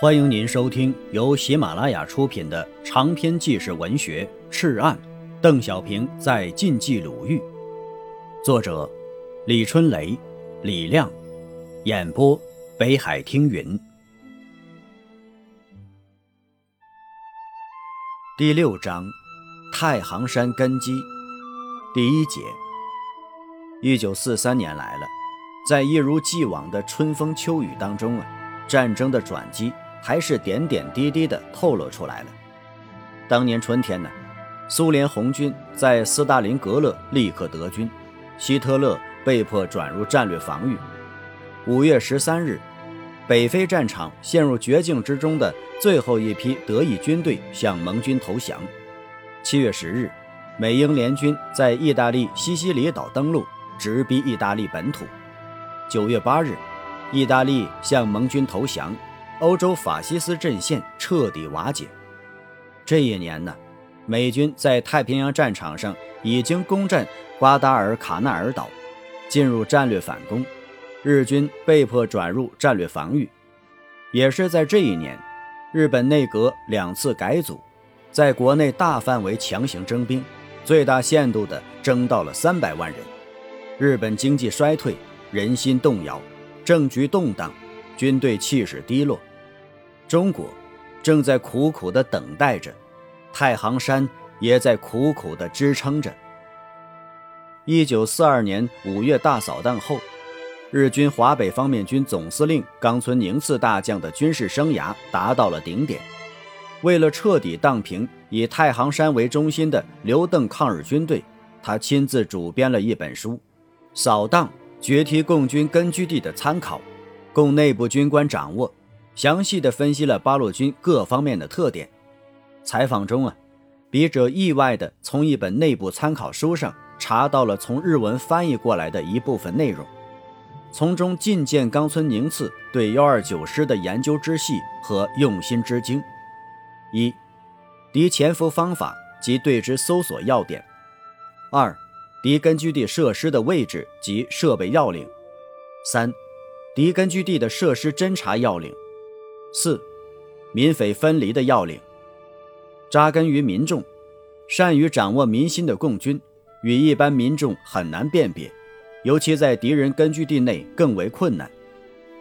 欢迎您收听由喜马拉雅出品的长篇纪实文学《赤案》，邓小平在晋冀鲁豫，作者李春雷、李亮，演播北海听云。第六章，太行山根基，第一节。一九四三年来了，在一如既往的春风秋雨当中啊，战争的转机。还是点点滴滴地透露出来了。当年春天呢，苏联红军在斯大林格勒立刻德军，希特勒被迫转入战略防御。五月十三日，北非战场陷入绝境之中的最后一批德意军队向盟军投降。七月十日，美英联军在意大利西西里岛登陆，直逼意大利本土。九月八日，意大利向盟军投降。欧洲法西斯阵线彻底瓦解。这一年呢，美军在太平洋战场上已经攻占瓜达尔卡纳尔岛，进入战略反攻，日军被迫转入战略防御。也是在这一年，日本内阁两次改组，在国内大范围强行征兵，最大限度地征到了三百万人。日本经济衰退，人心动摇，政局动荡，军队气势低落。中国正在苦苦地等待着，太行山也在苦苦地支撑着。一九四二年五月大扫荡后，日军华北方面军总司令冈村宁次大将的军事生涯达到了顶点。为了彻底荡平以太行山为中心的刘邓抗日军队，他亲自主编了一本书《扫荡决堤共军根据地的参考》，供内部军官掌握。详细的分析了八路军各方面的特点。采访中啊，笔者意外的从一本内部参考书上查到了从日文翻译过来的一部分内容，从中尽见冈村宁次对幺二九师的研究之细和用心之精。一、敌潜伏方法及对之搜索要点；二、敌根据地设施的位置及设备要领；三、敌根据地的设施侦察要领。四，民匪分离的要领，扎根于民众，善于掌握民心的共军，与一般民众很难辨别，尤其在敌人根据地内更为困难。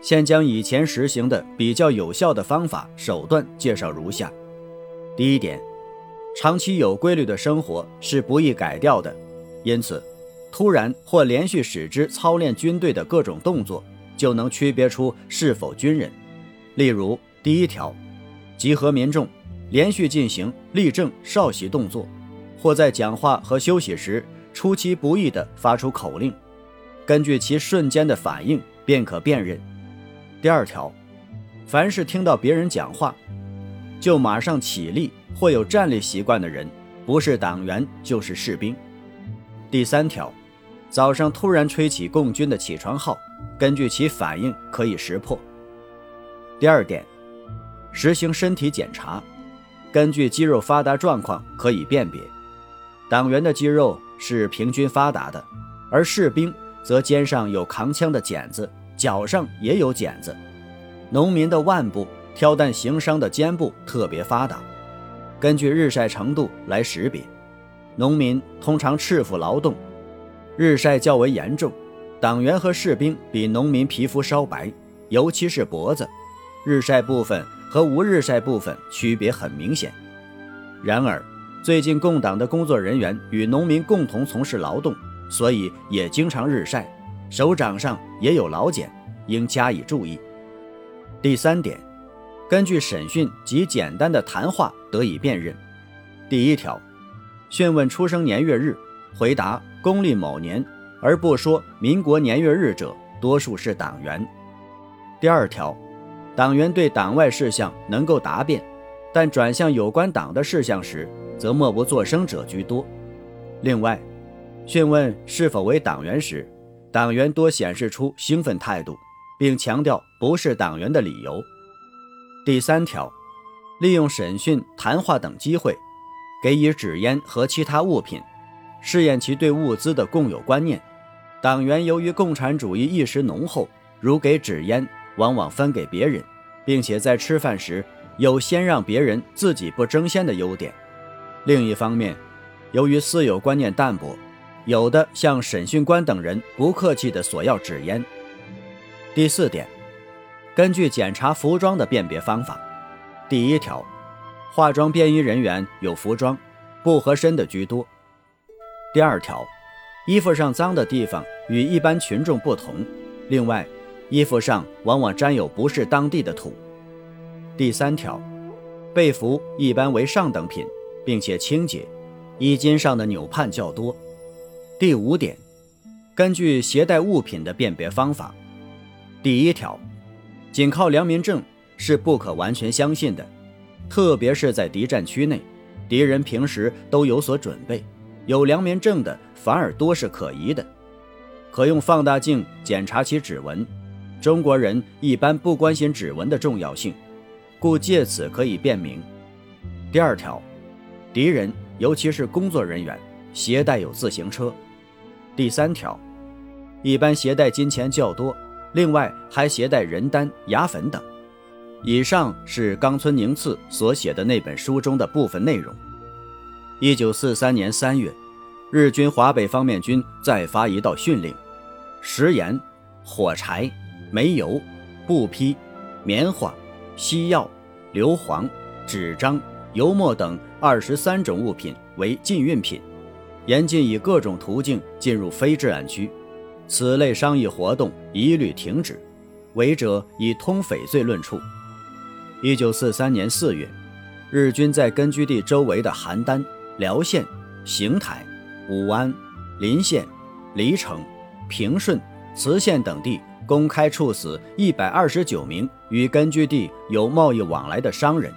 现将以前实行的比较有效的方法手段介绍如下：第一点，长期有规律的生活是不易改掉的，因此，突然或连续使之操练军队的各种动作，就能区别出是否军人。例如，第一条，集合民众，连续进行立正、稍息动作，或在讲话和休息时出其不意地发出口令，根据其瞬间的反应便可辨认。第二条，凡是听到别人讲话，就马上起立或有站立习惯的人，不是党员就是士兵。第三条，早上突然吹起共军的起床号，根据其反应可以识破。第二点，实行身体检查，根据肌肉发达状况可以辨别。党员的肌肉是平均发达的，而士兵则肩上有扛枪的茧子，脚上也有茧子。农民的腕部、挑担行商的肩部特别发达，根据日晒程度来识别。农民通常赤腹劳动，日晒较为严重。党员和士兵比农民皮肤稍白，尤其是脖子。日晒部分和无日晒部分区别很明显。然而，最近共党的工作人员与农民共同从事劳动，所以也经常日晒，手掌上也有老茧，应加以注意。第三点，根据审讯及简单的谈话得以辨认。第一条，讯问出生年月日，回答公历某年而不说民国年月日者，多数是党员。第二条。党员对党外事项能够答辩，但转向有关党的事项时，则默不作声者居多。另外，讯问是否为党员时，党员多显示出兴奋态度，并强调不是党员的理由。第三条，利用审讯、谈话等机会，给予纸烟和其他物品，试验其对物资的共有观念。党员由于共产主义意识浓厚，如给纸烟。往往分给别人，并且在吃饭时有先让别人自己不争先的优点。另一方面，由于私有观念淡薄，有的向审讯官等人不客气地索要纸烟。第四点，根据检查服装的辨别方法，第一条，化妆便衣人员有服装不合身的居多。第二条，衣服上脏的地方与一般群众不同，另外，衣服上往往沾有不是当地的土。第三条，被服一般为上等品，并且清洁，衣襟上的纽盼较多。第五点，根据携带物品的辨别方法，第一条，仅靠良民证是不可完全相信的，特别是在敌占区内，敌人平时都有所准备，有良民证的反而多是可疑的。可用放大镜检查其指纹，中国人一般不关心指纹的重要性，故借此可以辨明。第二条，敌人尤其是工作人员携带有自行车。第三条，一般携带金钱较多，另外还携带人丹、牙粉等。以上是冈村宁次所写的那本书中的部分内容。一九四三年三月，日军华北方面军再发一道训令：食盐、火柴、煤油、布匹、棉花、西药、硫磺、纸张、油墨等二十三种物品为禁运品。严禁以各种途径进入非治安区，此类商业活动一律停止，违者以通匪罪论处。一九四三年四月，日军在根据地周围的邯郸、辽县、邢台、武安、临县、黎城、平顺、磁县等地公开处死一百二十九名与根据地有贸易往来的商人，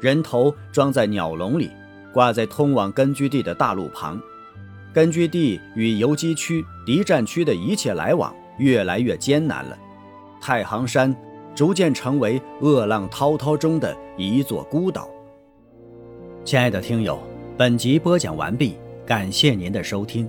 人头装在鸟笼里，挂在通往根据地的大路旁。根据地与游击区、敌占区的一切来往越来越艰难了，太行山逐渐成为恶浪滔滔中的一座孤岛。亲爱的听友，本集播讲完毕，感谢您的收听。